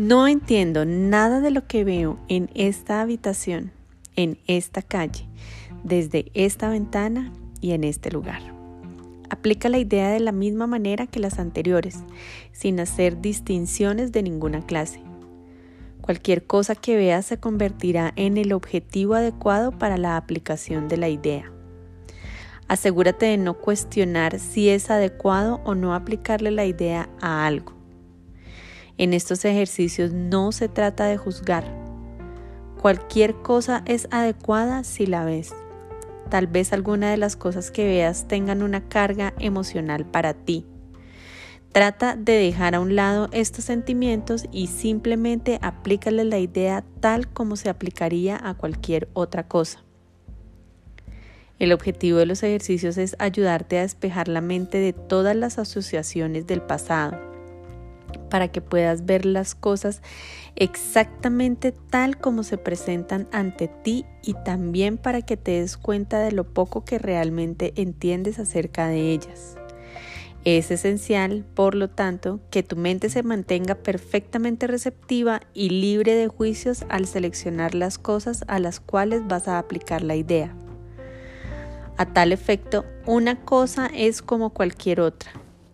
No entiendo nada de lo que veo en esta habitación, en esta calle, desde esta ventana y en este lugar. Aplica la idea de la misma manera que las anteriores, sin hacer distinciones de ninguna clase. Cualquier cosa que veas se convertirá en el objetivo adecuado para la aplicación de la idea. Asegúrate de no cuestionar si es adecuado o no aplicarle la idea a algo. En estos ejercicios no se trata de juzgar. Cualquier cosa es adecuada si la ves. Tal vez alguna de las cosas que veas tengan una carga emocional para ti. Trata de dejar a un lado estos sentimientos y simplemente aplícale la idea tal como se aplicaría a cualquier otra cosa. El objetivo de los ejercicios es ayudarte a despejar la mente de todas las asociaciones del pasado para que puedas ver las cosas exactamente tal como se presentan ante ti y también para que te des cuenta de lo poco que realmente entiendes acerca de ellas. Es esencial, por lo tanto, que tu mente se mantenga perfectamente receptiva y libre de juicios al seleccionar las cosas a las cuales vas a aplicar la idea. A tal efecto, una cosa es como cualquier otra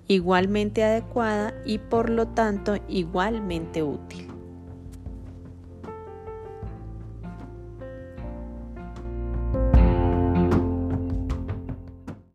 igualmente adecuada y por lo tanto igualmente útil.